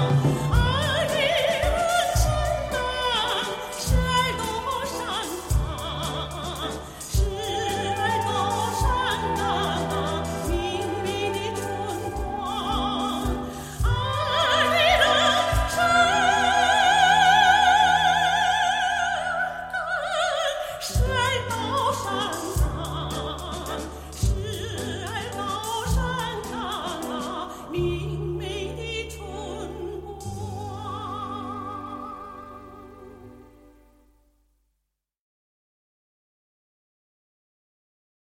Wow.